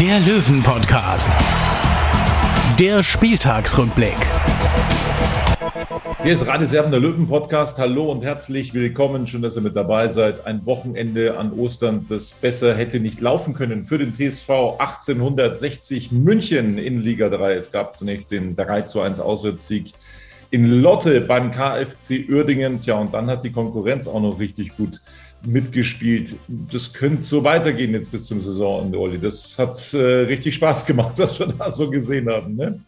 der Löwen-Podcast. Der Spieltagsrückblick. Hier ist Radioserben der Löwen Podcast. Hallo und herzlich willkommen. Schön, dass ihr mit dabei seid. Ein Wochenende an Ostern, das besser hätte nicht laufen können für den TSV 1860 München in Liga 3. Es gab zunächst den 3 zu 1 Auswärtssieg in Lotte beim KfC Uerdingen. Tja, und dann hat die Konkurrenz auch noch richtig gut mitgespielt. Das könnte so weitergehen jetzt bis zum Saisonende, Olli. Das hat äh, richtig Spaß gemacht, was wir da so gesehen haben. Ne?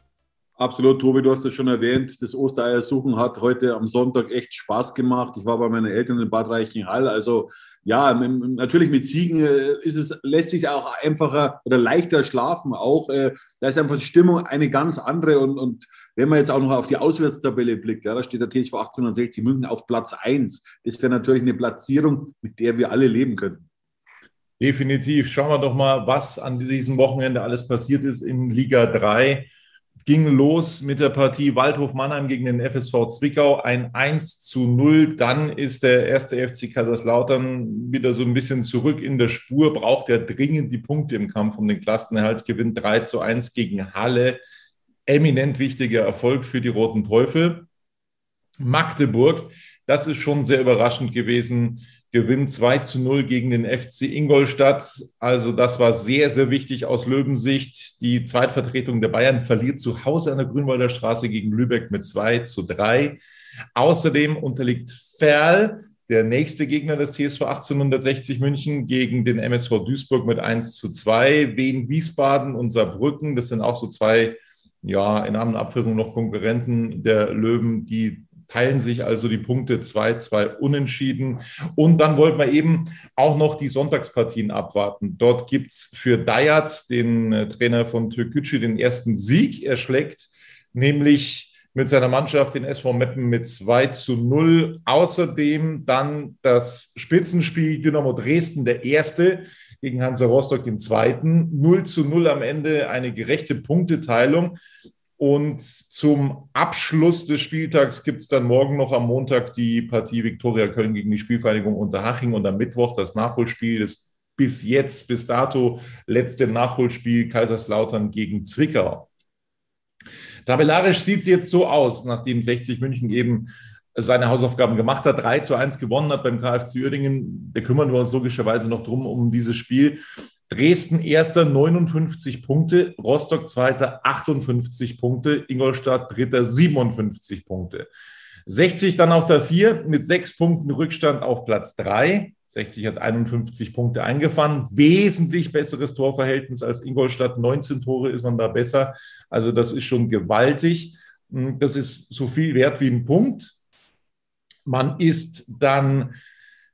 Absolut, Tobi, du hast es schon erwähnt. Das Ostereiersuchen hat heute am Sonntag echt Spaß gemacht. Ich war bei meinen Eltern in Bad Reichenhall. Also ja, natürlich mit Siegen äh, ist es, lässt sich auch einfacher oder leichter schlafen. Auch äh, da ist einfach die Stimmung eine ganz andere. Und, und wenn man jetzt auch noch auf die Auswärtstabelle blickt, ja, da steht der TSV 1860 München auf Platz 1. Das wäre natürlich eine Platzierung, mit der wir alle leben könnten. Definitiv. Schauen wir doch mal, was an diesem Wochenende alles passiert ist in Liga 3 ging los mit der Partie Waldhof Mannheim gegen den FSV Zwickau. Ein 1 zu 0. Dann ist der erste FC Kaiserslautern wieder so ein bisschen zurück in der Spur, braucht er dringend die Punkte im Kampf um den Klassenerhalt, gewinnt 3 zu 1 gegen Halle. Eminent wichtiger Erfolg für die Roten Teufel. Magdeburg, das ist schon sehr überraschend gewesen gewinnt 2 zu 0 gegen den FC Ingolstadt. Also das war sehr, sehr wichtig aus Löwensicht. Die Zweitvertretung der Bayern verliert zu Hause an der Grünwalder Straße gegen Lübeck mit 2 zu 3. Außerdem unterliegt Ferl, der nächste Gegner des TSV 1860 München, gegen den MSV Duisburg mit 1 zu 2. Wien Wiesbaden und Saarbrücken, das sind auch so zwei, ja, in anderen Abführungen noch Konkurrenten der Löwen, die teilen sich also die Punkte 2-2 unentschieden. Und dann wollten wir eben auch noch die Sonntagspartien abwarten. Dort gibt es für Dayat, den äh, Trainer von Türkgücü, den ersten Sieg. Er schlägt nämlich mit seiner Mannschaft den SV Meppen mit 2 zu 0. Außerdem dann das Spitzenspiel Dynamo Dresden, der erste gegen Hansa Rostock, den zweiten. 0 zu 0 am Ende, eine gerechte Punkteteilung. Und zum Abschluss des Spieltags gibt es dann morgen noch am Montag die Partie Viktoria Köln gegen die Spielvereinigung Unterhaching und am Mittwoch das Nachholspiel des bis jetzt, bis dato letzte Nachholspiel Kaiserslautern gegen Zwickau. Tabellarisch sieht es jetzt so aus, nachdem 60 München eben seine Hausaufgaben gemacht hat, 3 zu 1 gewonnen hat beim KfC Uerdingen. Da kümmern wir uns logischerweise noch drum um dieses Spiel. Dresden erster 59 Punkte, Rostock zweiter 58 Punkte, Ingolstadt dritter 57 Punkte. 60 dann auf der 4 mit sechs Punkten Rückstand auf Platz 3. 60 hat 51 Punkte eingefahren. Wesentlich besseres Torverhältnis als Ingolstadt. 19 Tore ist man da besser. Also das ist schon gewaltig. Das ist so viel wert wie ein Punkt. Man ist dann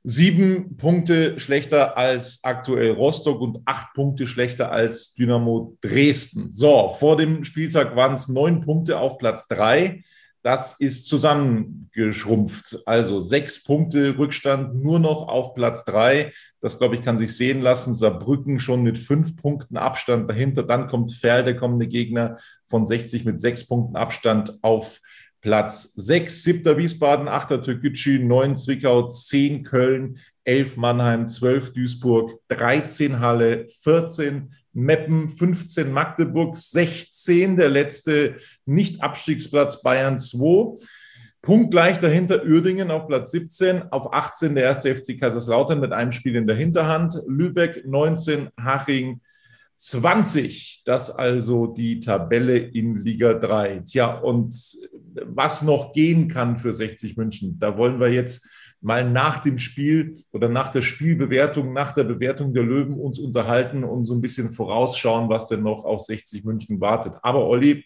sieben Punkte schlechter als aktuell Rostock und acht Punkte schlechter als Dynamo Dresden. So, vor dem Spieltag waren es neun Punkte auf Platz drei. Das ist zusammengeschrumpft. Also sechs Punkte Rückstand nur noch auf Platz drei. Das, glaube ich, kann sich sehen lassen. Saarbrücken schon mit fünf Punkten Abstand dahinter. Dann kommt Ferl, der kommende Gegner von 60 mit sechs Punkten Abstand auf Platz 6, 7. Wiesbaden, 8. Türkgücü, 9 Zwickau, 10 Köln, 11 Mannheim, 12 Duisburg, 13 Halle, 14 Meppen, 15 Magdeburg, 16 der letzte Nicht-Abstiegsplatz Bayern 2. Punktgleich dahinter Uerdingen auf Platz 17, auf 18 der erste FC Kaiserslautern mit einem Spiel in der Hinterhand, Lübeck 19, Haching 20, das also die Tabelle in Liga 3. Tja, und was noch gehen kann für 60 München, da wollen wir jetzt mal nach dem Spiel oder nach der Spielbewertung, nach der Bewertung der Löwen uns unterhalten und so ein bisschen vorausschauen, was denn noch auf 60 München wartet. Aber Olli,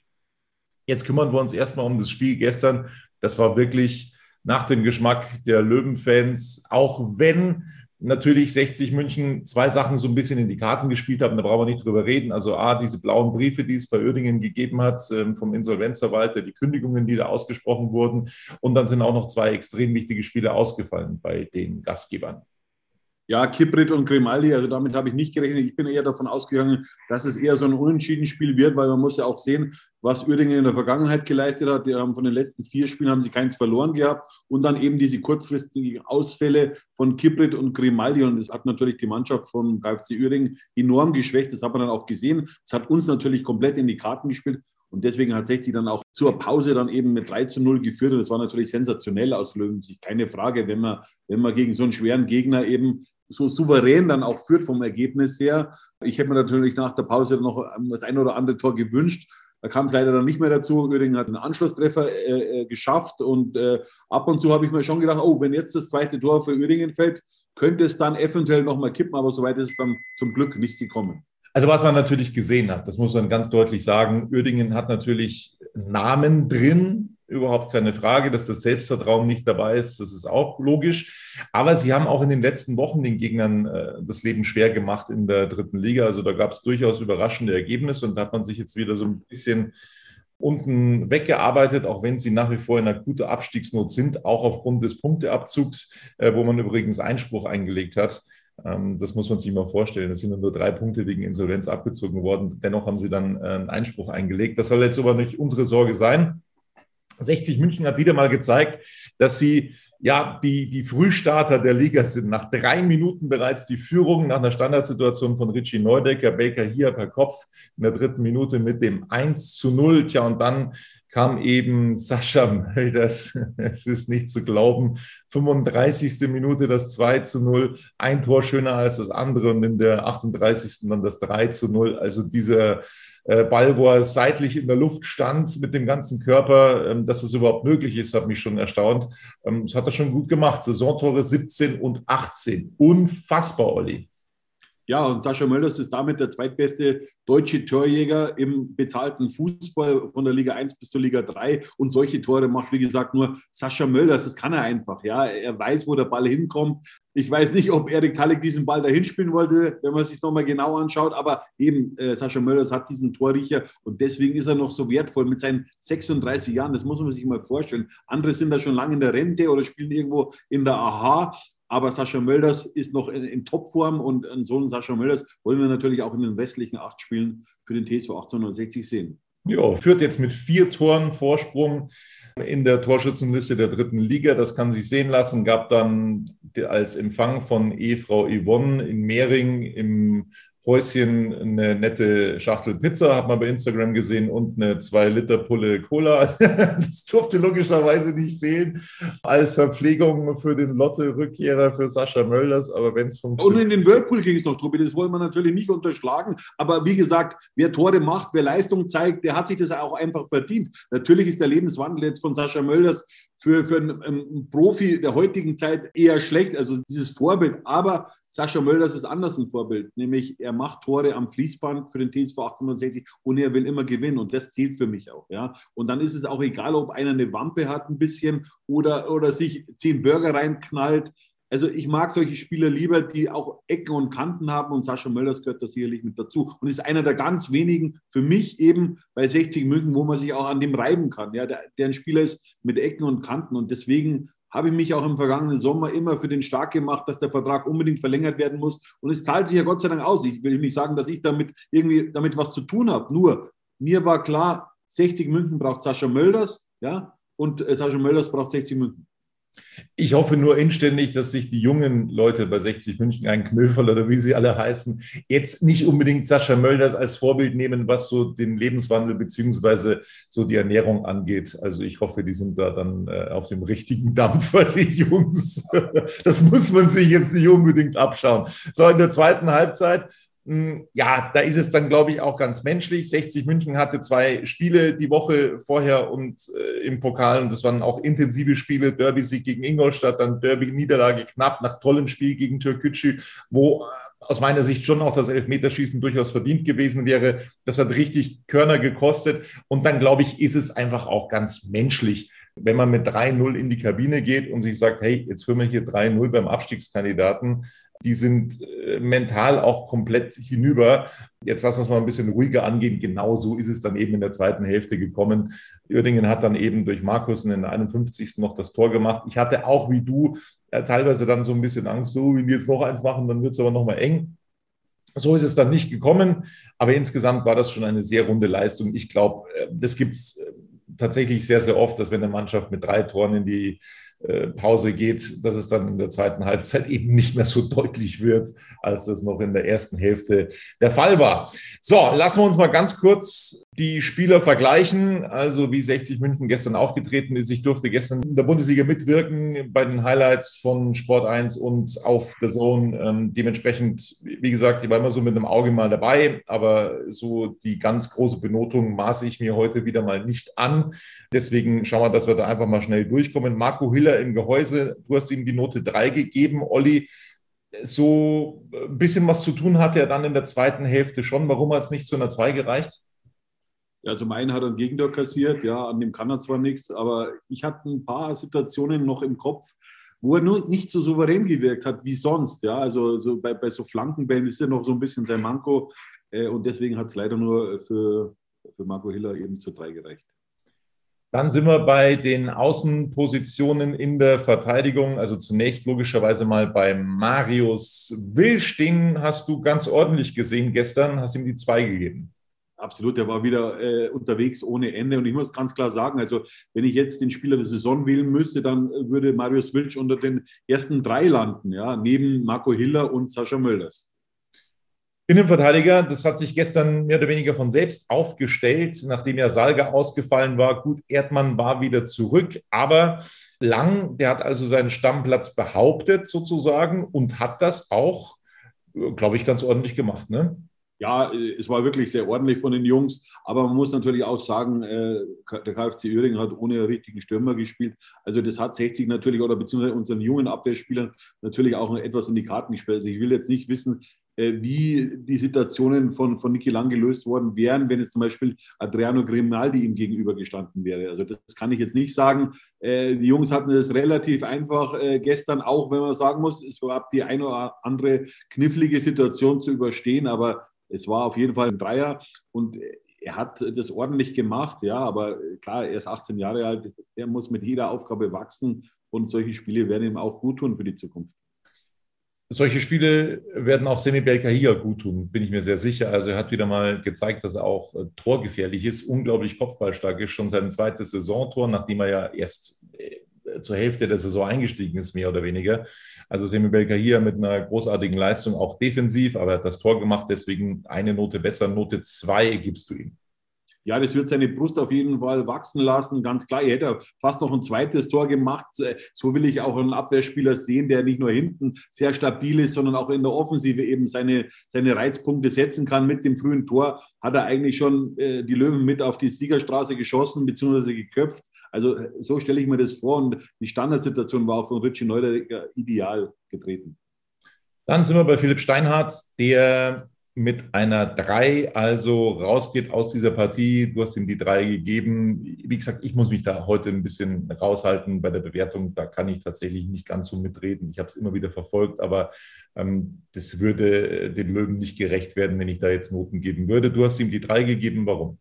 jetzt kümmern wir uns erstmal um das Spiel gestern. Das war wirklich nach dem Geschmack der Löwenfans, auch wenn natürlich 60 München zwei Sachen so ein bisschen in die Karten gespielt haben, da brauchen wir nicht drüber reden. Also A, diese blauen Briefe, die es bei Uerdingen gegeben hat ähm, vom Insolvenzverwalter, die Kündigungen, die da ausgesprochen wurden. Und dann sind auch noch zwei extrem wichtige Spiele ausgefallen bei den Gastgebern. Ja, Kiprit und Grimaldi, also damit habe ich nicht gerechnet. Ich bin eher davon ausgegangen, dass es eher so ein Unentschieden-Spiel wird, weil man muss ja auch sehen, was Uerdingen in der Vergangenheit geleistet hat. Die haben von den letzten vier Spielen haben sie keins verloren gehabt und dann eben diese kurzfristigen Ausfälle von Kiprit und Grimaldi und das hat natürlich die Mannschaft von KfC Uerdingen enorm geschwächt. Das hat man dann auch gesehen. Es hat uns natürlich komplett in die Karten gespielt und deswegen hat 60 dann auch zur Pause dann eben mit 3 zu 0 geführt. Und das war natürlich sensationell aus Löwensicht. Keine Frage, wenn man, wenn man gegen so einen schweren Gegner eben so souverän dann auch führt vom Ergebnis her. Ich hätte mir natürlich nach der Pause noch das ein oder andere Tor gewünscht. Da kam es leider dann nicht mehr dazu. Uerdingen hat einen Anschlusstreffer äh, äh, geschafft und äh, ab und zu habe ich mir schon gedacht, oh, wenn jetzt das zweite Tor für Uerdingen fällt, könnte es dann eventuell nochmal kippen, aber soweit ist es dann zum Glück nicht gekommen. Also was man natürlich gesehen hat, das muss man ganz deutlich sagen, Uerdingen hat natürlich Namen drin, überhaupt keine Frage, dass das Selbstvertrauen nicht dabei ist, das ist auch logisch. Aber sie haben auch in den letzten Wochen den Gegnern äh, das Leben schwer gemacht in der dritten Liga. Also da gab es durchaus überraschende Ergebnisse und da hat man sich jetzt wieder so ein bisschen unten weggearbeitet, auch wenn sie nach wie vor in akuter Abstiegsnot sind, auch aufgrund des Punkteabzugs, äh, wo man übrigens Einspruch eingelegt hat. Ähm, das muss man sich mal vorstellen. Es sind nur drei Punkte wegen Insolvenz abgezogen worden. Dennoch haben sie dann äh, einen Einspruch eingelegt. Das soll jetzt aber nicht unsere Sorge sein. 60 München hat wieder mal gezeigt, dass sie ja die, die Frühstarter der Liga sind. Nach drei Minuten bereits die Führung nach einer Standardsituation von Richie Neudecker, Baker hier per Kopf in der dritten Minute mit dem 1 zu 0. Tja, und dann kam eben Sascha Mölders, es ist nicht zu glauben, 35. Minute das 2 zu 0, ein Tor schöner als das andere und in der 38. dann das 3 zu 0. Also dieser Ball, wo er seitlich in der Luft stand mit dem ganzen Körper, ähm, dass das überhaupt möglich ist, hat mich schon erstaunt. Ähm, das hat er schon gut gemacht. Saisontore 17 und 18. Unfassbar, Olli. Ja, und Sascha Mölders ist damit der zweitbeste deutsche Torjäger im bezahlten Fußball von der Liga 1 bis zur Liga 3. Und solche Tore macht, wie gesagt, nur Sascha Mölders. Das kann er einfach. Ja, er weiß, wo der Ball hinkommt. Ich weiß nicht, ob Erik Talek diesen Ball dahin spielen wollte, wenn man sich nochmal genau anschaut. Aber eben, äh, Sascha Mölders hat diesen Torriecher und deswegen ist er noch so wertvoll mit seinen 36 Jahren. Das muss man sich mal vorstellen. Andere sind da schon lange in der Rente oder spielen irgendwo in der AHA. Aber Sascha Mölders ist noch in, in Topform und einen Sohn Sascha Mölders wollen wir natürlich auch in den restlichen acht Spielen für den TSV 1860 sehen. Ja, führt jetzt mit vier Toren Vorsprung in der Torschützenliste der dritten Liga. Das kann sich sehen lassen. Gab dann als Empfang von Ehefrau Yvonne in Mehring im Häuschen eine nette Schachtel Pizza, hat man bei Instagram gesehen, und eine 2-Liter-Pulle Cola. Das durfte logischerweise nicht fehlen als Verpflegung für den Lotte-Rückkehrer für Sascha Mölders. Aber wenn es funktioniert. Und in den Whirlpool ging es noch, Tobi, das wollen wir natürlich nicht unterschlagen. Aber wie gesagt, wer Tore macht, wer Leistung zeigt, der hat sich das auch einfach verdient. Natürlich ist der Lebenswandel jetzt von Sascha Mölders für, für einen, einen Profi der heutigen Zeit eher schlecht, also dieses Vorbild. Aber Sascha Mölders ist anders ein Vorbild, nämlich er macht Tore am Fließband für den TSV 1860 und er will immer gewinnen und das zählt für mich auch. Ja? Und dann ist es auch egal, ob einer eine Wampe hat ein bisschen oder, oder sich zehn Burger reinknallt. Also ich mag solche Spieler lieber, die auch Ecken und Kanten haben und Sascha Mölders gehört da sicherlich mit dazu und ist einer der ganz wenigen für mich eben bei 60 München, wo man sich auch an dem reiben kann. Ja, der, der ein Spieler ist mit Ecken und Kanten und deswegen habe ich mich auch im vergangenen Sommer immer für den stark gemacht, dass der Vertrag unbedingt verlängert werden muss. Und es zahlt sich ja Gott sei Dank aus. Ich will nicht sagen, dass ich damit irgendwie damit was zu tun habe. Nur mir war klar, 60 München braucht Sascha Mölders, ja, und äh, Sascha Mölders braucht 60 München. Ich hoffe nur inständig, dass sich die jungen Leute bei 60 München, ein Knöferl oder wie sie alle heißen, jetzt nicht unbedingt Sascha Mölders als Vorbild nehmen, was so den Lebenswandel beziehungsweise so die Ernährung angeht. Also ich hoffe, die sind da dann äh, auf dem richtigen Dampfer, die Jungs. Das muss man sich jetzt nicht unbedingt abschauen. So, in der zweiten Halbzeit ja, da ist es dann, glaube ich, auch ganz menschlich. 60 München hatte zwei Spiele die Woche vorher und äh, im Pokal und das waren auch intensive Spiele. Derby-Sieg gegen Ingolstadt, dann Derby-Niederlage knapp nach tollem Spiel gegen Türkgücü, wo äh, aus meiner Sicht schon auch das Elfmeterschießen durchaus verdient gewesen wäre. Das hat richtig Körner gekostet und dann, glaube ich, ist es einfach auch ganz menschlich. Wenn man mit 3-0 in die Kabine geht und sich sagt, hey, jetzt führen wir hier 3-0 beim Abstiegskandidaten, die sind äh, mental auch komplett hinüber. Jetzt lassen wir es mal ein bisschen ruhiger angehen. Genau so ist es dann eben in der zweiten Hälfte gekommen. Uerdingen hat dann eben durch Markus in der 51. noch das Tor gemacht. Ich hatte auch wie du ja, teilweise dann so ein bisschen Angst, so, wenn die jetzt noch eins machen, dann wird es aber noch mal eng. So ist es dann nicht gekommen, aber insgesamt war das schon eine sehr runde Leistung. Ich glaube, äh, das gibt es äh, tatsächlich sehr, sehr oft, dass wenn eine Mannschaft mit drei Toren in die äh, Pause geht, dass es dann in der zweiten Halbzeit eben nicht mehr so deutlich wird, als das noch in der ersten Hälfte der Fall war. So, lassen wir uns mal ganz kurz die Spieler vergleichen. Also wie 60 München gestern aufgetreten ist. Ich durfte gestern in der Bundesliga mitwirken bei den Highlights von Sport 1 und auf der Zone. Ähm, dementsprechend, wie gesagt, ich war immer so mit einem Auge mal dabei, aber so die ganz große Benotung maße ich mir heute wieder mal nicht an. Deswegen schauen wir, dass wir da einfach mal schnell durchkommen. Marco Hill Spieler im Gehäuse. Du hast ihm die Note 3 gegeben, Olli. So ein bisschen was zu tun hatte er dann in der zweiten Hälfte schon. Warum hat es nicht zu einer 2 gereicht? Ja, zum einen hat er ein Gegentor kassiert, ja, an dem kann er zwar nichts, aber ich hatte ein paar Situationen noch im Kopf, wo er nur nicht so souverän gewirkt hat wie sonst. Ja, also so bei, bei so Flankenbällen ist er noch so ein bisschen sein Manko äh, und deswegen hat es leider nur für, für Marco Hiller eben zu drei gereicht. Dann sind wir bei den Außenpositionen in der Verteidigung. Also zunächst logischerweise mal bei Marius. Den hast du ganz ordentlich gesehen gestern, hast ihm die zwei gegeben. Absolut, der war wieder äh, unterwegs ohne Ende. Und ich muss ganz klar sagen, also wenn ich jetzt den Spieler der Saison wählen müsste, dann würde Marius Wilsch unter den ersten drei landen, ja, neben Marco Hiller und Sascha Mölders. Innenverteidiger, das hat sich gestern mehr oder weniger von selbst aufgestellt, nachdem ja Salga ausgefallen war. Gut, Erdmann war wieder zurück, aber Lang, der hat also seinen Stammplatz behauptet sozusagen und hat das auch, glaube ich, ganz ordentlich gemacht. Ne? Ja, es war wirklich sehr ordentlich von den Jungs, aber man muss natürlich auch sagen, äh, der KfC Uerdingen hat ohne richtigen Stürmer gespielt. Also das hat 60 natürlich oder beziehungsweise unseren jungen Abwehrspielern natürlich auch noch etwas in die Karten gespielt. Also ich will jetzt nicht wissen, äh, wie die Situationen von, von Niki Lang gelöst worden wären, wenn jetzt zum Beispiel Adriano Grimaldi ihm gegenübergestanden wäre. Also das kann ich jetzt nicht sagen. Äh, die Jungs hatten es relativ einfach äh, gestern, auch wenn man sagen muss, es gab die eine oder andere knifflige Situation zu überstehen, aber es war auf jeden Fall ein Dreier und er hat das ordentlich gemacht, ja, aber klar, er ist 18 Jahre alt, er muss mit jeder Aufgabe wachsen und solche Spiele werden ihm auch gut tun für die Zukunft solche Spiele werden auch Semi Belkahia gut tun, bin ich mir sehr sicher. Also er hat wieder mal gezeigt, dass er auch äh, torgefährlich ist, unglaublich kopfballstark ist, schon sein zweites Saisontor, nachdem er ja erst äh, zur Hälfte der Saison eingestiegen ist, mehr oder weniger. Also Semi Belkahia mit einer großartigen Leistung, auch defensiv, aber er hat das Tor gemacht, deswegen eine Note besser, Note zwei gibst du ihm ja, das wird seine Brust auf jeden Fall wachsen lassen. Ganz klar, er hätte fast noch ein zweites Tor gemacht. So will ich auch einen Abwehrspieler sehen, der nicht nur hinten sehr stabil ist, sondern auch in der Offensive eben seine, seine Reizpunkte setzen kann. Mit dem frühen Tor hat er eigentlich schon äh, die Löwen mit auf die Siegerstraße geschossen bzw. geköpft. Also so stelle ich mir das vor und die Standardsituation war auch von Richie Neudecker ideal getreten. Dann sind wir bei Philipp Steinhardt, der mit einer 3 also rausgeht aus dieser Partie. Du hast ihm die 3 gegeben. Wie gesagt, ich muss mich da heute ein bisschen raushalten bei der Bewertung. Da kann ich tatsächlich nicht ganz so mitreden. Ich habe es immer wieder verfolgt, aber ähm, das würde den Löwen nicht gerecht werden, wenn ich da jetzt Noten geben würde. Du hast ihm die 3 gegeben. Warum?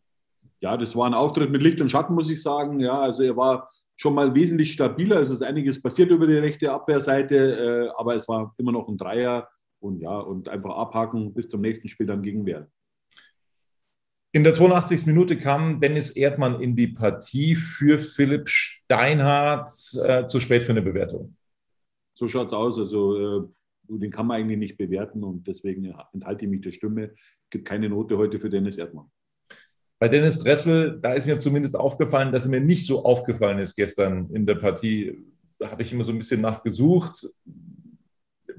Ja, das war ein Auftritt mit Licht und Schatten, muss ich sagen. Ja, also er war schon mal wesentlich stabiler. Also es ist einiges passiert über die rechte Abwehrseite, äh, aber es war immer noch ein Dreier und ja, und einfach abhaken, bis zum nächsten Spiel dann gegen werden. In der 82. Minute kam Dennis Erdmann in die Partie für Philipp Steinhardt. Äh, zu spät für eine Bewertung. So schaut es aus. Also, äh, den kann man eigentlich nicht bewerten und deswegen enthalte ich mich der Stimme. Es gibt keine Note heute für Dennis Erdmann. Bei Dennis Dressel, da ist mir zumindest aufgefallen, dass er mir nicht so aufgefallen ist gestern in der Partie. Da habe ich immer so ein bisschen nachgesucht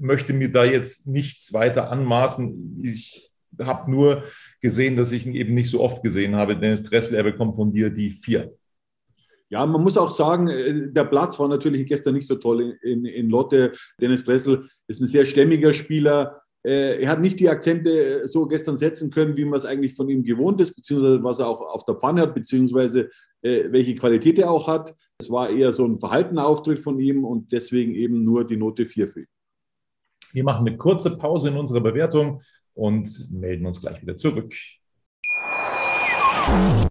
möchte mir da jetzt nichts weiter anmaßen. Ich habe nur gesehen, dass ich ihn eben nicht so oft gesehen habe. Dennis Dressel, er bekommt von dir die vier. Ja, man muss auch sagen, äh, der Platz war natürlich gestern nicht so toll in, in Lotte. Dennis Dressel ist ein sehr stämmiger Spieler. Äh, er hat nicht die Akzente so gestern setzen können, wie man es eigentlich von ihm gewohnt ist, beziehungsweise was er auch auf der Pfanne hat, beziehungsweise äh, welche Qualität er auch hat. Es war eher so ein verhaltener Auftritt von ihm und deswegen eben nur die Note 4 für ihn. Wir machen eine kurze Pause in unserer Bewertung und melden uns gleich wieder zurück.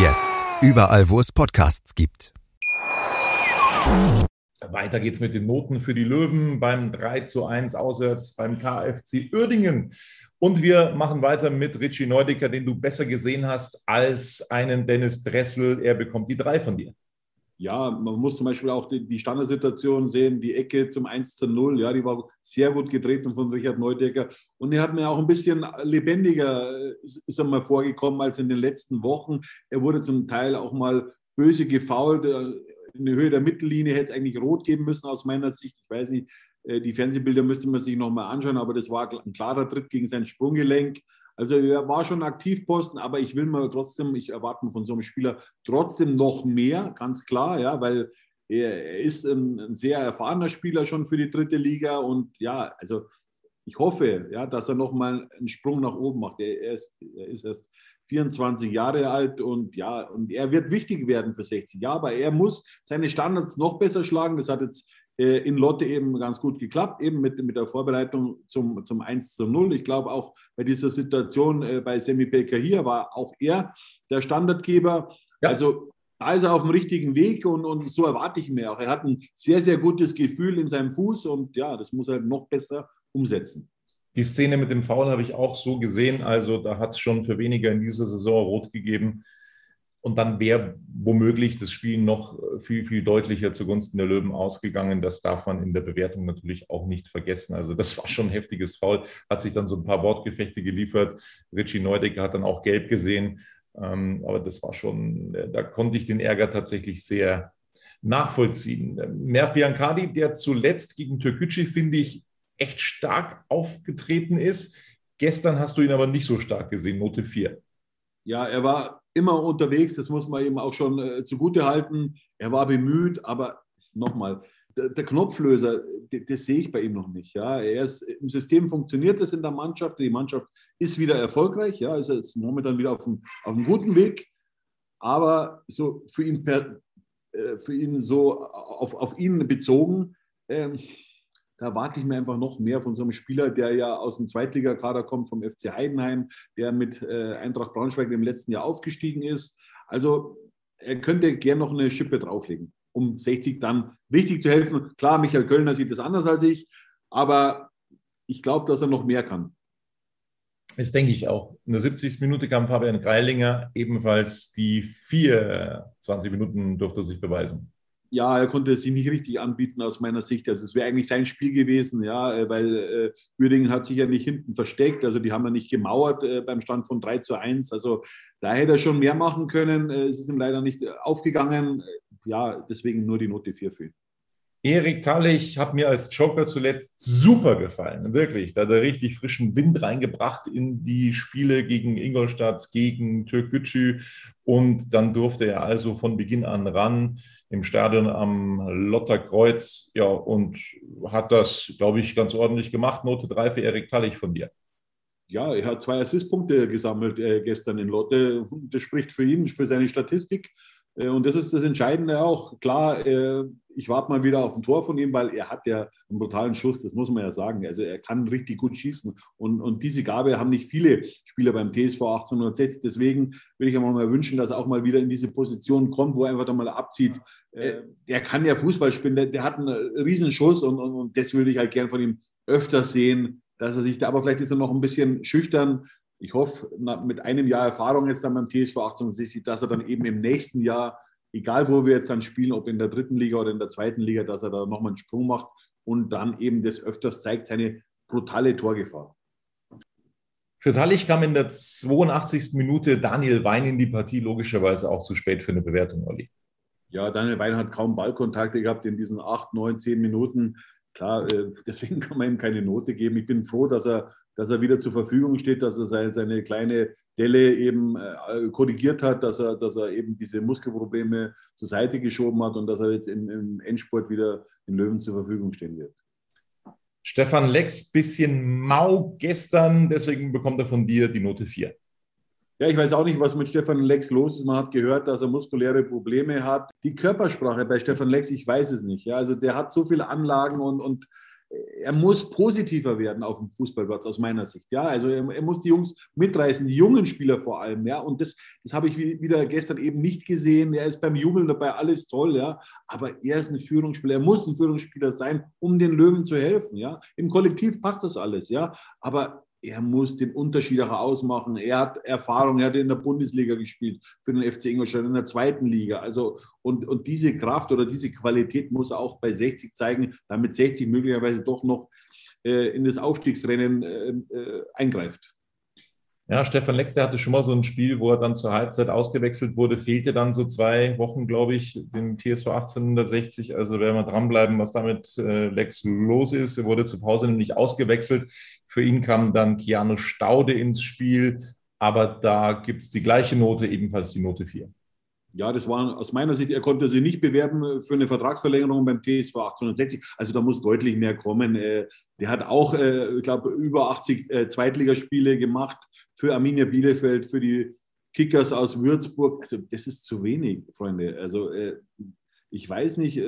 Jetzt. Überall, wo es Podcasts gibt. Weiter geht's mit den Noten für die Löwen beim 3 zu 1 auswärts beim KFC Uerdingen. Und wir machen weiter mit Richie Neudecker, den du besser gesehen hast als einen Dennis Dressel. Er bekommt die drei von dir. Ja, man muss zum Beispiel auch die, die Standardsituation sehen, die Ecke zum 1 zu 0, ja, die war sehr gut getreten von Richard Neudecker. Und er hat mir auch ein bisschen lebendiger, ist er mal vorgekommen als in den letzten Wochen. Er wurde zum Teil auch mal böse gefault. In der Höhe der Mittellinie hätte es eigentlich rot geben müssen aus meiner Sicht. Ich weiß nicht, äh, die Fernsehbilder müsste man sich nochmal anschauen, aber das war ein klarer Tritt gegen sein Sprunggelenk. Also er war schon Aktivposten, aber ich will mal trotzdem, ich erwarte von so einem Spieler trotzdem noch mehr, ganz klar, ja, weil er, ist ein, sehr erfahrener Spieler schon für die dritte Liga und ja, also ich hoffe, ja, dass er nochmal einen Sprung nach oben macht. Er, er, ist, er ist erst 24 Jahre alt und ja, und er wird wichtig werden für 60 Jahre, aber er muss seine Standards noch besser schlagen. Das hat jetzt äh, in Lotte eben ganz gut geklappt, eben mit, mit der Vorbereitung zum, zum 1 zu 0. Ich glaube auch bei dieser Situation äh, bei Semi Baker hier war auch er der Standardgeber. Ja. Also da ist er auf dem richtigen Weg und, und so erwarte ich mir auch. Er hat ein sehr, sehr gutes Gefühl in seinem Fuß und ja, das muss er noch besser umsetzen. Die Szene mit dem Foul habe ich auch so gesehen. Also da hat es schon für weniger in dieser Saison rot gegeben. Und dann wäre womöglich das Spiel noch äh, viel, viel deutlicher zugunsten der Löwen ausgegangen. Das darf man in der Bewertung natürlich auch nicht vergessen. Also das war schon ein heftiges Foul, hat sich dann so ein paar Wortgefechte geliefert. Richie Neudecker hat dann auch gelb gesehen. Ähm, aber das war schon, äh, da konnte ich den Ärger tatsächlich sehr nachvollziehen. Merv Biancardi, der zuletzt gegen Türkgücü, finde ich, echt stark aufgetreten ist. Gestern hast du ihn aber nicht so stark gesehen, Note 4. Ja, er war immer unterwegs, das muss man ihm auch schon äh, zugute halten. Er war bemüht, aber nochmal, der, der, Knopflöser, das, sehe ich bei ihm noch nicht. Ja. Er ist, Im System funktioniert das in der Mannschaft, die Mannschaft ist wieder erfolgreich, ja, ist jetzt momentan wieder auf einem, auf guten Weg, aber so für ihn, per, äh, für ihn so auf, auf ihn bezogen, ähm, da erwarte ich mir einfach noch mehr von so einem Spieler, der ja aus dem Zweitligakader kommt, vom FC Heidenheim, der mit äh, Eintracht Braunschweig im letzten Jahr aufgestiegen ist. Also er könnte gern noch eine Schippe drauflegen, um 60 dann richtig zu helfen. Klar, Michael Kölner sieht das anders als ich, aber ich glaube, dass er noch mehr kann. Das denke ich auch. In der 70. Minute kam Fabian Greilinger, ebenfalls die vier 20 Minuten durfte sich beweisen ja, er konnte sie nicht richtig anbieten aus meiner Sicht. Also es wäre eigentlich sein Spiel gewesen, ja, äh, weil äh, Uerdingen hat sich ja nicht hinten versteckt. Also die haben ja nicht gemauert äh, beim Stand von 3 zu 1. Also da hätte er schon mehr machen können. Äh, es ist ihm leider nicht aufgegangen. Ja, deswegen nur die Note 4 für ihn. Erik Tallich hat mir als Joker zuletzt super gefallen, wirklich. Da hat er richtig frischen Wind reingebracht in die Spiele gegen Ingolstadt, gegen Türkgücü und dann durfte er also von Beginn an ran im Stadion am Lotterkreuz. Ja, und hat das, glaube ich, ganz ordentlich gemacht. Note 3 für Erik Tallich von dir. Ja, er hat zwei Assistpunkte gesammelt äh, gestern in Lotte. Das spricht für ihn, für seine Statistik. Äh, und das ist das Entscheidende auch. Klar, äh, ich warte mal wieder auf ein Tor von ihm, weil er hat ja einen brutalen Schuss, das muss man ja sagen. Also er kann richtig gut schießen. Und, und diese Gabe haben nicht viele Spieler beim TSV 1860. Deswegen würde ich einmal mal wünschen, dass er auch mal wieder in diese Position kommt, wo er einfach da mal abzieht. Äh, er kann ja Fußball spielen, der, der hat einen Riesenschuss und, und, und das würde ich halt gern von ihm öfter sehen, dass er sich da, aber vielleicht ist er noch ein bisschen schüchtern ich hoffe, mit einem Jahr Erfahrung jetzt dann beim TSV 1860, dass er dann eben im nächsten Jahr, egal wo wir jetzt dann spielen, ob in der dritten Liga oder in der zweiten Liga, dass er da nochmal einen Sprung macht und dann eben das öfters zeigt, seine brutale Torgefahr. Für Tallich kam in der 82. Minute Daniel Wein in die Partie, logischerweise auch zu spät für eine Bewertung, Olli. Ja, Daniel Wein hat kaum Ballkontakte gehabt in diesen acht, neun, zehn Minuten klar, äh, deswegen kann man ihm keine Note geben. Ich bin froh, dass er, dass er wieder zur Verfügung steht, dass er seine, seine kleine Delle eben äh, korrigiert hat, dass er, dass er eben diese Muskelprobleme zur Seite geschoben hat und dass er jetzt im, im Endspurt wieder den Löwen zur Verfügung stehen wird. Stefan Lex, bisschen mau gestern, deswegen bekommt er von dir die Note 4. Ja, ich weiß auch nicht, was mit Stefan Lex los ist. Man hat gehört, dass er muskuläre Probleme hat. Die Körpersprache bei Stefan Lex, ich weiß es nicht. Ja, also der hat so viele Anlagen und, und er muss positiver werden auf dem Fußballplatz aus meiner Sicht. Ja, also er, er, muss die Jungs mitreißen, die jungen Spieler vor allem. Ja, und das, das habe ich wieder gestern eben nicht gesehen. Er ist beim Jubeln dabei, alles toll. Ja, aber er ist ein Führungsspieler. Er muss ein Führungsspieler sein, um den Löwen zu helfen. Ja, im Kollektiv passt das alles. Ja, aber er muss den Unterschied auch ausmachen. Er hat Erfahrung, er hat in der Bundesliga gespielt für den FC Ingolstadt, in der zweiten Liga. Also, und, und diese Kraft oder diese Qualität muss er auch bei 60 zeigen, damit 60 möglicherweise doch noch äh, in das Aufstiegsrennen äh, äh, eingreift. Ja, Stefan Lex, der hatte schon mal so ein Spiel, wo er dann zur Halbzeit ausgewechselt wurde, fehlte dann so zwei Wochen, glaube ich, dem TSV 1860. Also werden wir dranbleiben, was damit äh, Lex los ist. Er wurde zur Pause nämlich ausgewechselt. Für ihn kam dann Keanu Staude ins Spiel, aber da gibt es die gleiche Note, ebenfalls die Note 4. Ja, das war aus meiner Sicht, er konnte sich nicht bewerben für eine Vertragsverlängerung beim TSV 1860. Also da muss deutlich mehr kommen. Äh, der hat auch, äh, ich glaube, über 80 äh, Zweitligaspiele gemacht für Arminia Bielefeld, für die Kickers aus Würzburg. Also das ist zu wenig, Freunde. Also ich weiß nicht,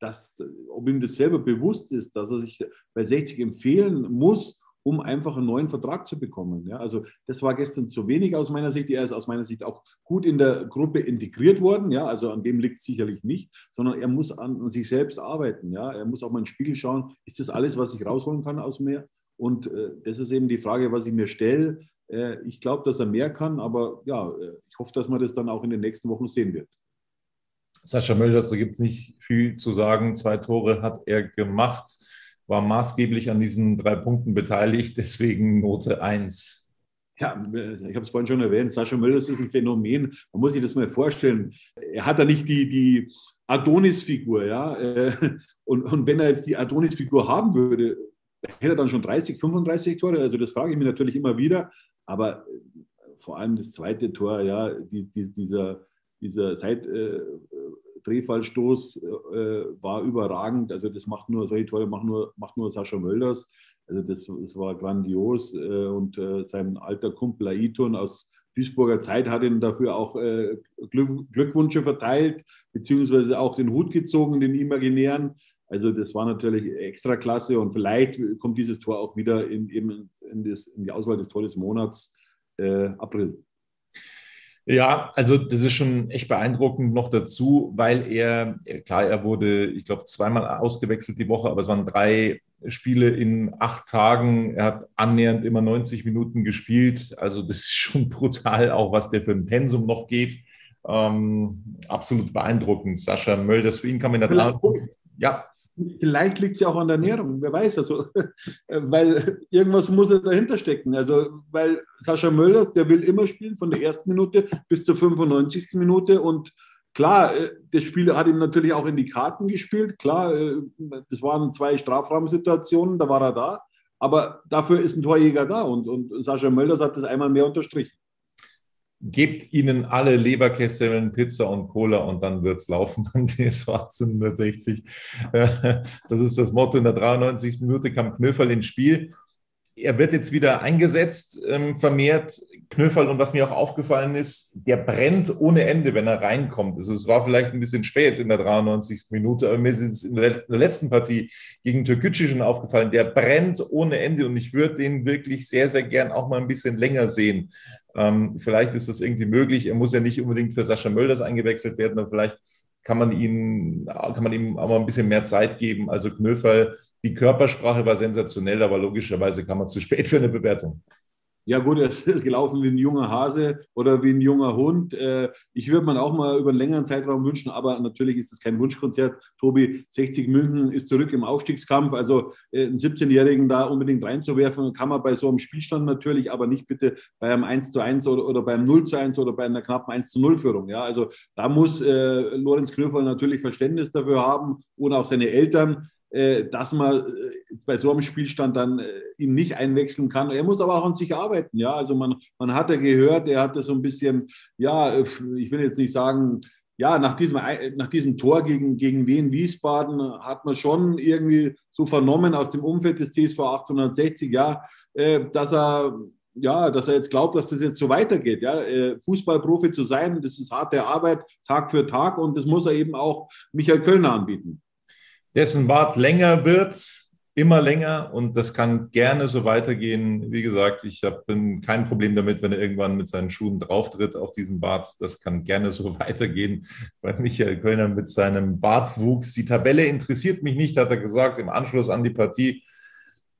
dass, ob ihm das selber bewusst ist, dass er sich bei 60 empfehlen muss, um einfach einen neuen Vertrag zu bekommen. Ja, also das war gestern zu wenig aus meiner Sicht. Er ist aus meiner Sicht auch gut in der Gruppe integriert worden. Ja, also an dem liegt sicherlich nicht, sondern er muss an, an, sich selbst arbeiten. Ja, er muss auch mal in den Spiegel schauen. Ist das alles, was ich rausholen kann aus mir? Und äh, das ist eben die Frage, was ich mir stelle. Äh, ich glaube, dass er mehr kann, aber ja, äh, ich hoffe, dass man das dann auch in den nächsten Wochen sehen wird. Sascha Mölders, da gibt es nicht viel zu sagen. Zwei Tore hat er gemacht, war maßgeblich an diesen drei Punkten beteiligt, deswegen Note 1. Ja, ich habe es vorhin schon erwähnt, Sascha Mölders ist ein Phänomen. Man muss sich das mal vorstellen. Er hat da nicht die, die Adonis-Figur, ja. Und, und wenn er jetzt die Adonis-Figur haben würde, hätte er dann schon 30, 35 Tore. Also das frage ich mich natürlich immer wieder. Aber vor allem das zweite Tor, ja, die, die, dieser dieser Seit-Drehfallstoß äh, war überragend. Also das macht nur, solche Tore macht nur, macht nur Sascha Mölders. Also das, das war grandios. Äh, und äh, sein alter Kumpel Aiton aus Duisburger Zeit hat ihn dafür auch Glück, Glückwünsche verteilt, beziehungsweise auch den Hut gezogen, den imaginären. Also das war natürlich extra klasse und vielleicht kommt dieses Tor auch wieder in, eben in, das, in die Auswahl des Tor Monats äh, April. Ja, also das ist schon echt beeindruckend noch dazu, weil er, klar, er wurde, ich glaube, zweimal ausgewechselt die Woche, aber es waren drei Spiele in acht Tagen. Er hat annähernd immer 90 Minuten gespielt. Also das ist schon brutal, auch was der für ein Pensum noch geht. Ähm, absolut beeindruckend. Sascha Mölders, für ihn kam in der Tat. Ja, Vielleicht liegt es ja auch an der Ernährung, wer weiß. Also, weil irgendwas muss ja dahinter stecken. Also, weil Sascha Mölders, der will immer spielen von der ersten Minute bis zur 95. Minute. Und klar, äh, das Spiel hat ihm natürlich auch in die Karten gespielt. Klar, äh, das waren zwei Strafraumsituationen, da war er da. Aber dafür ist ein Torjäger da. Und, und Sascha Mölders hat das einmal mehr unterstrichen gebt ihnen alle Leberkesseln, Pizza und Cola und dann wird es laufen von TSV 1860. Das ist das Motto. In der 93. Minute kam Knöferl ins Spiel. Er wird jetzt wieder eingesetzt, ähm, vermehrt. Knöferl und was mir auch aufgefallen ist, der brennt ohne Ende, wenn er reinkommt. Also es war vielleicht ein bisschen spät in der 93. Minute, aber mir ist es in der letzten Partie gegen Türkgücü schon aufgefallen, der brennt ohne Ende und ich würde den wirklich sehr, sehr gern auch mal ein bisschen länger sehen. Ähm, vielleicht ist das irgendwie möglich. Er muss ja nicht unbedingt für Sascha Mölders eingewechselt werden, aber vielleicht kann man, ihn, kann man ihm auch mal ein bisschen mehr Zeit geben. Also Knöferl, die Körpersprache war sensationell, aber logischerweise kam man zu spät für eine Bewertung ja gut, er ist gelaufen wie ein junger Hase oder wie ein junger Hund. Äh, ich würde mir auch mal über einen längeren Zeitraum wünschen, aber natürlich ist es kein Wunschkonzert. Tobi, 60 München ist zurück im Aufstiegskampf. Also äh, einen 17-Jährigen da unbedingt reinzuwerfen, kann man bei so einem Spielstand natürlich, aber nicht bitte bei einem 1 zu 1 oder, oder beim 0 zu 1 oder bei einer knappen 1 zu 0 Führung. Ja, also da muss äh, Lorenz Knöferl natürlich Verständnis dafür haben und auch seine Eltern. Äh, dass man äh, bei so einem Spielstand dann äh, ihn nicht einwechseln kann. Er muss aber auch an sich arbeiten. Ja, also man, man hat ja gehört, er hatte so ein bisschen, ja, ich will jetzt nicht sagen, ja, nach diesem, nach diesem Tor gegen, gegen Wien Wiesbaden hat man schon irgendwie so vernommen aus dem Umfeld des TSV 1860, ja, dass er ja, dass er jetzt glaubt, dass das jetzt so weitergeht. Ja, Fußballprofi zu sein, das ist harte Arbeit, Tag für Tag und das muss er eben auch Michael Kölner anbieten dessen Bart länger wird, immer länger und das kann gerne so weitergehen. Wie gesagt, ich habe kein Problem damit, wenn er irgendwann mit seinen Schuhen drauftritt auf diesen Bart. Das kann gerne so weitergehen, weil Michael Kölner mit seinem Bartwuchs, die Tabelle interessiert mich nicht, hat er gesagt, im Anschluss an die Partie.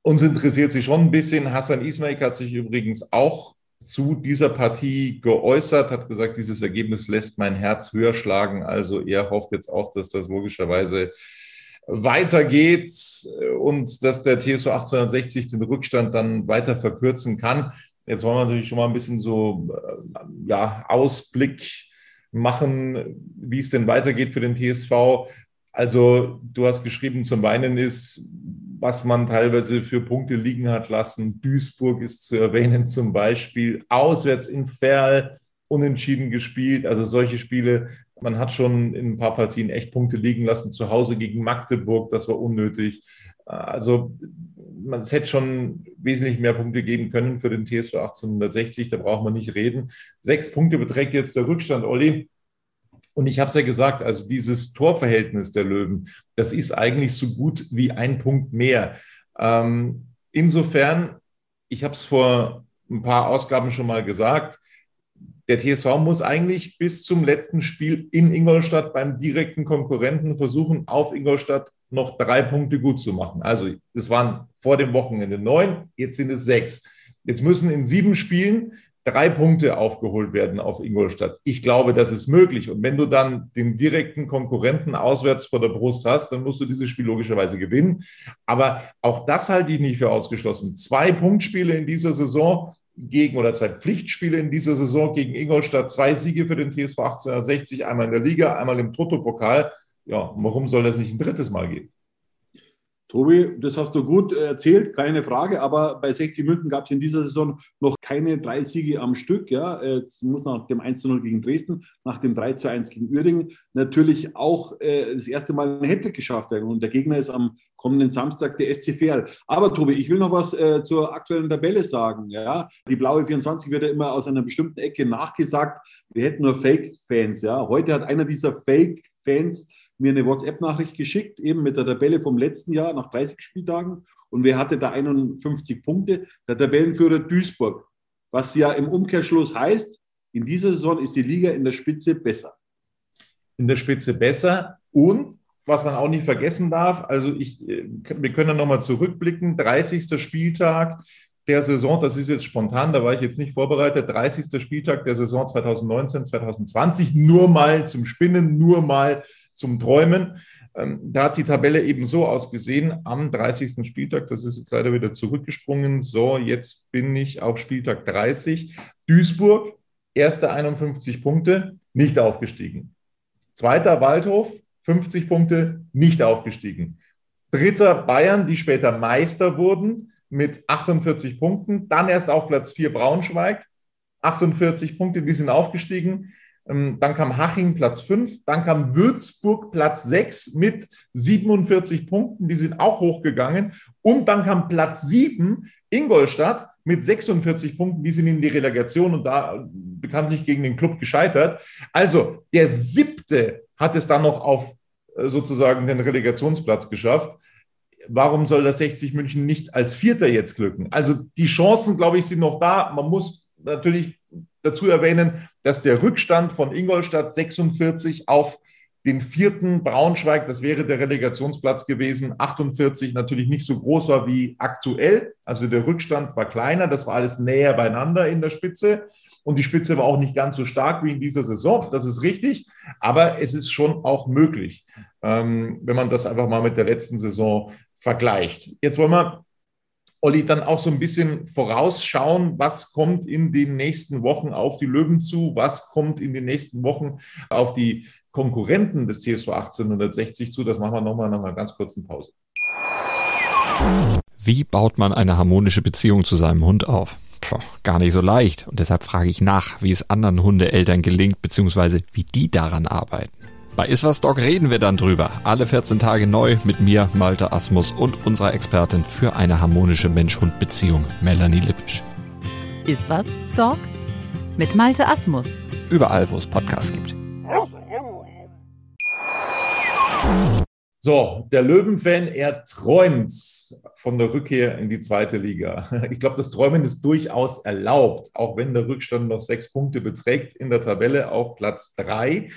Uns interessiert sie schon ein bisschen. Hassan Ismail hat sich übrigens auch zu dieser Partie geäußert, hat gesagt, dieses Ergebnis lässt mein Herz höher schlagen. Also er hofft jetzt auch, dass das logischerweise weitergeht und dass der TSO 1860 den Rückstand dann weiter verkürzen kann. Jetzt wollen wir natürlich schon mal ein bisschen so äh, ja, Ausblick machen, wie es denn weitergeht für den TSV. Also du hast geschrieben, zum einen ist, was man teilweise für Punkte liegen hat lassen. Duisburg ist zu erwähnen zum Beispiel. Auswärts in Ferl unentschieden gespielt. Also solche Spiele man hat schon in ein paar Partien echt Punkte liegen lassen. Zu Hause gegen Magdeburg, das war unnötig. Also man, hätte schon wesentlich mehr Punkte geben können für den TSV 1860, da braucht man nicht reden. Sechs Punkte beträgt jetzt der Rückstand, Olli. Und ich habe es ja gesagt, also dieses Torverhältnis der Löwen, das ist eigentlich so gut wie ein Punkt mehr. Ähm, insofern, ich habe es vor ein paar Ausgaben schon mal gesagt, der TSV muss eigentlich bis zum letzten Spiel in Ingolstadt beim direkten Konkurrenten versuchen, auf Ingolstadt noch drei Punkte gut zu machen. Also es waren vor dem Wochenende neun, jetzt sind es sechs. Jetzt müssen in sieben Spielen drei Punkte aufgeholt werden auf Ingolstadt. Ich glaube, das ist möglich. Und wenn du dann den direkten Konkurrenten auswärts vor der Brust hast, dann musst du dieses Spiel logischerweise gewinnen. Aber auch das halte ich nicht für ausgeschlossen. Zwei Punktspiele in dieser Saison gegen oder zwei Pflichtspiele in dieser Saison gegen Ingolstadt, zwei Siege für den TSV 1860, einmal in der Liga, einmal im Toto-Pokal. Ja, warum soll das nicht ein drittes Mal gehen? Tobi, das hast du gut erzählt, keine Frage, aber bei 60 München gab es in dieser Saison noch keine drei Siege am Stück. Ja. Jetzt muss nach dem 1-0 gegen Dresden, nach dem 3-1 gegen Uerdingen natürlich auch äh, das erste Mal ein Hattrick geschafft werden. Und der Gegner ist am kommenden Samstag der SC. Aber Tobi, ich will noch was äh, zur aktuellen Tabelle sagen. Ja. Die blaue 24 wird ja immer aus einer bestimmten Ecke nachgesagt, wir hätten nur Fake-Fans. Ja. Heute hat einer dieser Fake-Fans mir eine WhatsApp-Nachricht geschickt, eben mit der Tabelle vom letzten Jahr nach 30 Spieltagen. Und wer hatte da 51 Punkte? Der Tabellenführer Duisburg. Was ja im Umkehrschluss heißt, in dieser Saison ist die Liga in der Spitze besser. In der Spitze besser. Und was man auch nicht vergessen darf, also ich, äh, wir können nochmal zurückblicken, 30. Spieltag der Saison, das ist jetzt spontan, da war ich jetzt nicht vorbereitet, 30. Spieltag der Saison 2019, 2020, nur mal zum Spinnen, nur mal zum Träumen. Ähm, da hat die Tabelle eben so ausgesehen am 30. Spieltag. Das ist jetzt leider wieder zurückgesprungen. So, jetzt bin ich auf Spieltag 30. Duisburg, erste 51 Punkte, nicht aufgestiegen. Zweiter Waldhof, 50 Punkte, nicht aufgestiegen. Dritter Bayern, die später Meister wurden, mit 48 Punkten. Dann erst auf Platz 4 Braunschweig, 48 Punkte, die sind aufgestiegen. Ähm, dann kam Haching Platz 5, dann kam Würzburg Platz 6 mit 47 Punkten, die sind auch hochgegangen. Und dann kam Platz 7 Ingolstadt mit 46 Punkten, die sind in die Relegation und da bekanntlich gegen den Club gescheitert. Also der siebte hat es dann noch auf äh, sozusagen den Relegationsplatz geschafft. Warum soll das 60 München nicht als Vierter jetzt glücken? Also die Chancen, glaube ich, sind noch da. Man muss natürlich dazu erwähnen, dass der Rückstand von Ingolstadt 46 auf den vierten Braunschweig, das wäre der Relegationsplatz gewesen, 48 natürlich nicht so groß war wie aktuell. Also der Rückstand war kleiner, das war alles näher beieinander in der Spitze. Und die Spitze war auch nicht ganz so stark wie in dieser Saison, das ist richtig. Aber es ist schon auch möglich, ähm, wenn man das einfach mal mit der letzten Saison vergleicht. Jetzt wollen wir Olli, dann auch so ein bisschen vorausschauen, was kommt in den nächsten Wochen auf die Löwen zu, was kommt in den nächsten Wochen auf die Konkurrenten des TSV 1860 zu. Das machen wir nochmal nach einer ganz kurzen Pause. Wie baut man eine harmonische Beziehung zu seinem Hund auf? Puh, gar nicht so leicht. Und deshalb frage ich nach, wie es anderen Hundeeltern gelingt, beziehungsweise wie die daran arbeiten. Bei Iswas Dog reden wir dann drüber. Alle 14 Tage neu mit mir, Malte Asmus und unserer Expertin für eine harmonische Mensch-Hund-Beziehung, Melanie Lippisch. Iswas Dog mit Malte Asmus. Überall, wo es Podcasts gibt. So, der Löwenfan, er träumt von der Rückkehr in die zweite Liga. Ich glaube, das Träumen ist durchaus erlaubt, auch wenn der Rückstand noch sechs Punkte beträgt in der Tabelle auf Platz drei.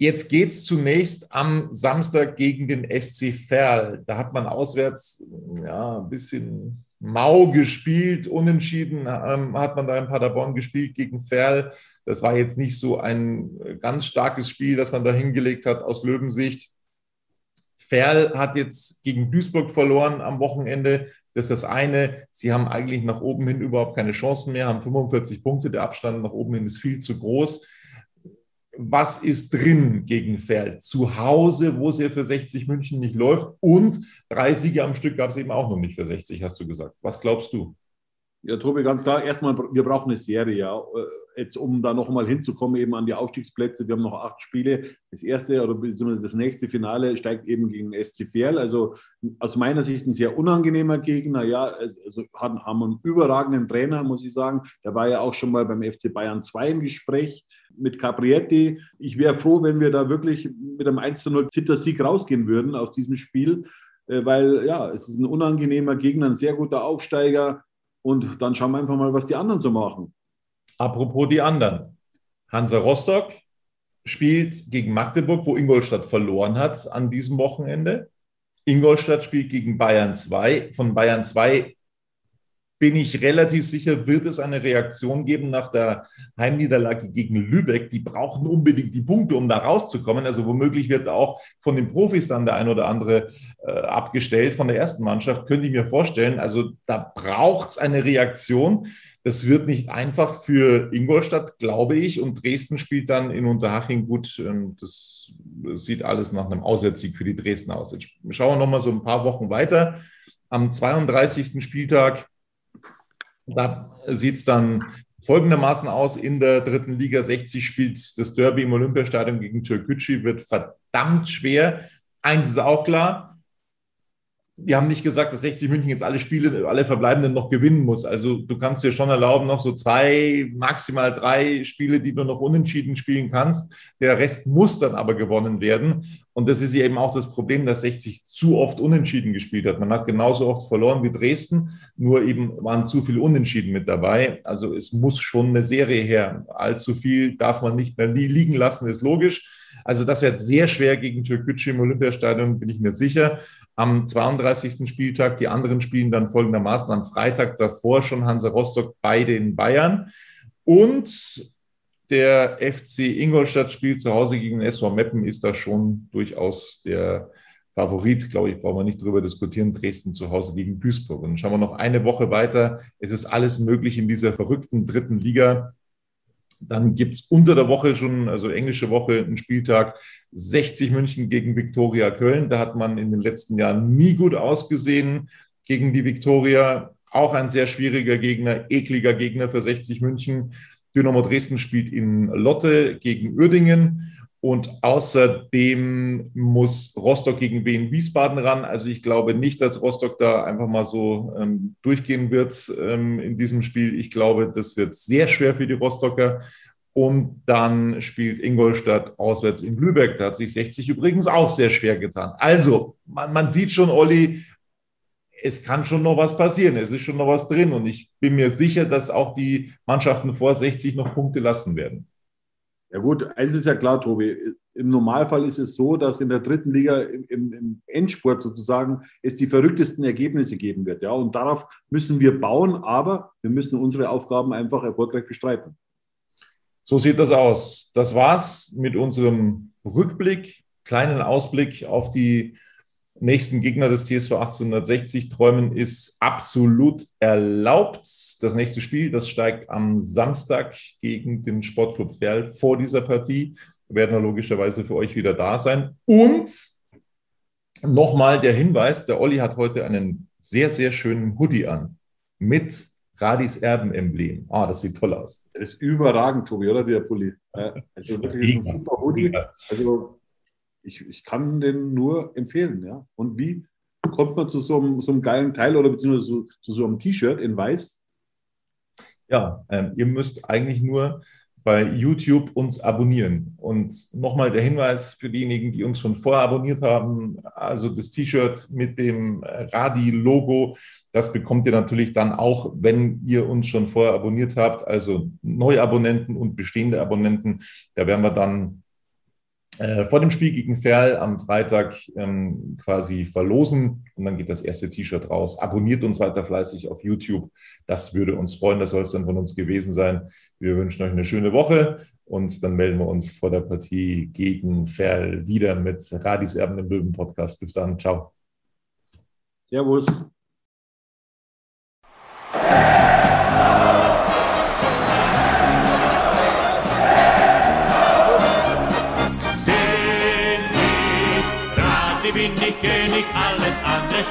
Jetzt geht es zunächst am Samstag gegen den SC Verl. Da hat man auswärts ja, ein bisschen mau gespielt, unentschieden ähm, hat man da in Paderborn gespielt gegen Verl. Das war jetzt nicht so ein ganz starkes Spiel, das man da hingelegt hat aus Löwensicht. Ferl hat jetzt gegen Duisburg verloren am Wochenende. Das ist das eine. Sie haben eigentlich nach oben hin überhaupt keine Chancen mehr, haben 45 Punkte. Der Abstand nach oben hin ist viel zu groß was ist drin gegen Feld? Zu Hause, wo es ja für 60 München nicht läuft. Und drei Siege am Stück gab es eben auch noch nicht für 60, hast du gesagt. Was glaubst du? Ja, Tobi, ganz klar. Erstmal, wir brauchen eine Serie, ja. Äh, jetzt, um da noch mal hinzukommen, eben an die Aufstiegsplätze. Wir haben noch acht Spiele. Das erste oder das nächste Finale steigt eben gegen SC Verl. Also aus meiner Sicht ein sehr unangenehmer Gegner. Ja, also haben, haben einen überragenden Trainer, muss ich sagen. Der war ja auch schon mal beim FC Bayern 2 im Gespräch mit Caprietti. Ich wäre froh, wenn wir da wirklich mit einem 1 zu 0 Zittersieg rausgehen würden aus diesem Spiel, äh, weil ja, es ist ein unangenehmer Gegner, ein sehr guter Aufsteiger. Und dann schauen wir einfach mal, was die anderen so machen. Apropos die anderen. Hansa Rostock spielt gegen Magdeburg, wo Ingolstadt verloren hat an diesem Wochenende. Ingolstadt spielt gegen Bayern 2. Von Bayern 2 bin ich relativ sicher, wird es eine Reaktion geben nach der Heimniederlage gegen Lübeck. Die brauchen unbedingt die Punkte, um da rauszukommen. Also womöglich wird auch von den Profis dann der ein oder andere äh, abgestellt von der ersten Mannschaft, könnte ich mir vorstellen. Also da braucht es eine Reaktion. Das wird nicht einfach für Ingolstadt, glaube ich. Und Dresden spielt dann in Unterhaching gut. Ähm, das sieht alles nach einem Auswärtssieg für die Dresden aus. Jetzt schauen wir noch mal so ein paar Wochen weiter. Am 32. Spieltag da sieht es dann folgendermaßen aus. In der dritten Liga 60 spielt das Derby im Olympiastadion gegen Türkgücü, wird verdammt schwer. Eins ist auch klar, wir haben nicht gesagt, dass 60 München jetzt alle Spiele, alle Verbleibenden noch gewinnen muss. Also du kannst dir schon erlauben, noch so zwei, maximal drei Spiele, die du noch unentschieden spielen kannst. Der Rest muss dann aber gewonnen werden. Und das ist eben auch das Problem, dass 60 zu oft unentschieden gespielt hat. Man hat genauso oft verloren wie Dresden, nur eben waren zu viele Unentschieden mit dabei. Also es muss schon eine Serie her. Allzu viel darf man nicht mehr liegen lassen, ist logisch. Also das wird sehr schwer gegen Türkgücü im Olympiastadion, bin ich mir sicher am 32. Spieltag. Die anderen spielen dann folgendermaßen am Freitag davor schon Hansa Rostock beide in Bayern. Und der FC Ingolstadt spielt zu Hause gegen SV Meppen, ist da schon durchaus der Favorit, glaube ich, brauchen wir nicht drüber diskutieren. Dresden zu Hause gegen Duisburg. Und schauen wir noch eine Woche weiter. Es ist alles möglich in dieser verrückten dritten Liga. Dann gibt es unter der Woche schon, also englische Woche, einen Spieltag 60 München gegen Viktoria Köln. Da hat man in den letzten Jahren nie gut ausgesehen gegen die Viktoria. Auch ein sehr schwieriger Gegner, ekliger Gegner für 60 München. Dynamo Dresden spielt in Lotte gegen Uerdingen. Und außerdem muss Rostock gegen Wien Wiesbaden ran. Also ich glaube nicht, dass Rostock da einfach mal so ähm, durchgehen wird ähm, in diesem Spiel. Ich glaube, das wird sehr schwer für die Rostocker. Und dann spielt Ingolstadt auswärts in Lübeck. Da hat sich 60 übrigens auch sehr schwer getan. Also, man, man sieht schon, Olli, es kann schon noch was passieren. Es ist schon noch was drin. Und ich bin mir sicher, dass auch die Mannschaften vor 60 noch Punkte lassen werden. Ja gut, eins ist ja klar, Tobi. Im Normalfall ist es so, dass in der dritten Liga im, im, Endspurt sozusagen es die verrücktesten Ergebnisse geben wird. Ja, und darauf müssen wir bauen, aber wir müssen unsere Aufgaben einfach erfolgreich bestreiten. So sieht das aus. Das war's mit unserem Rückblick, kleinen Ausblick auf die nächsten Gegner des TSV 1860 träumen ist absolut erlaubt. Das nächste Spiel, das steigt am Samstag gegen den Sportclub Ferl vor dieser Partie. werden wir logischerweise für euch wieder da sein. Und nochmal der Hinweis, der Olli hat heute einen sehr, sehr schönen Hoodie an mit Radis Erben-Emblem. Ah, das sieht toll aus. Das ist überragend, Tobi, oder? Der Pulli. Also wirklich ist ein super Hoodie. Also ich, ich kann den nur empfehlen. Ja. Und wie kommt man zu so einem, so einem geilen Teil oder beziehungsweise zu, zu so einem T-Shirt in weiß? Ja, ähm, ihr müsst eigentlich nur bei YouTube uns abonnieren. Und nochmal der Hinweis für diejenigen, die uns schon vorher abonniert haben, also das T-Shirt mit dem Radi-Logo, das bekommt ihr natürlich dann auch, wenn ihr uns schon vorher abonniert habt, also Neuabonnenten und bestehende Abonnenten. Da werden wir dann äh, vor dem Spiel gegen Ferl am Freitag ähm, quasi verlosen und dann geht das erste T-Shirt raus. Abonniert uns weiter fleißig auf YouTube. Das würde uns freuen. Das soll es dann von uns gewesen sein. Wir wünschen euch eine schöne Woche und dann melden wir uns vor der Partie gegen Ferl wieder mit Radis Erben im Löwen Podcast. Bis dann. Ciao. Servus.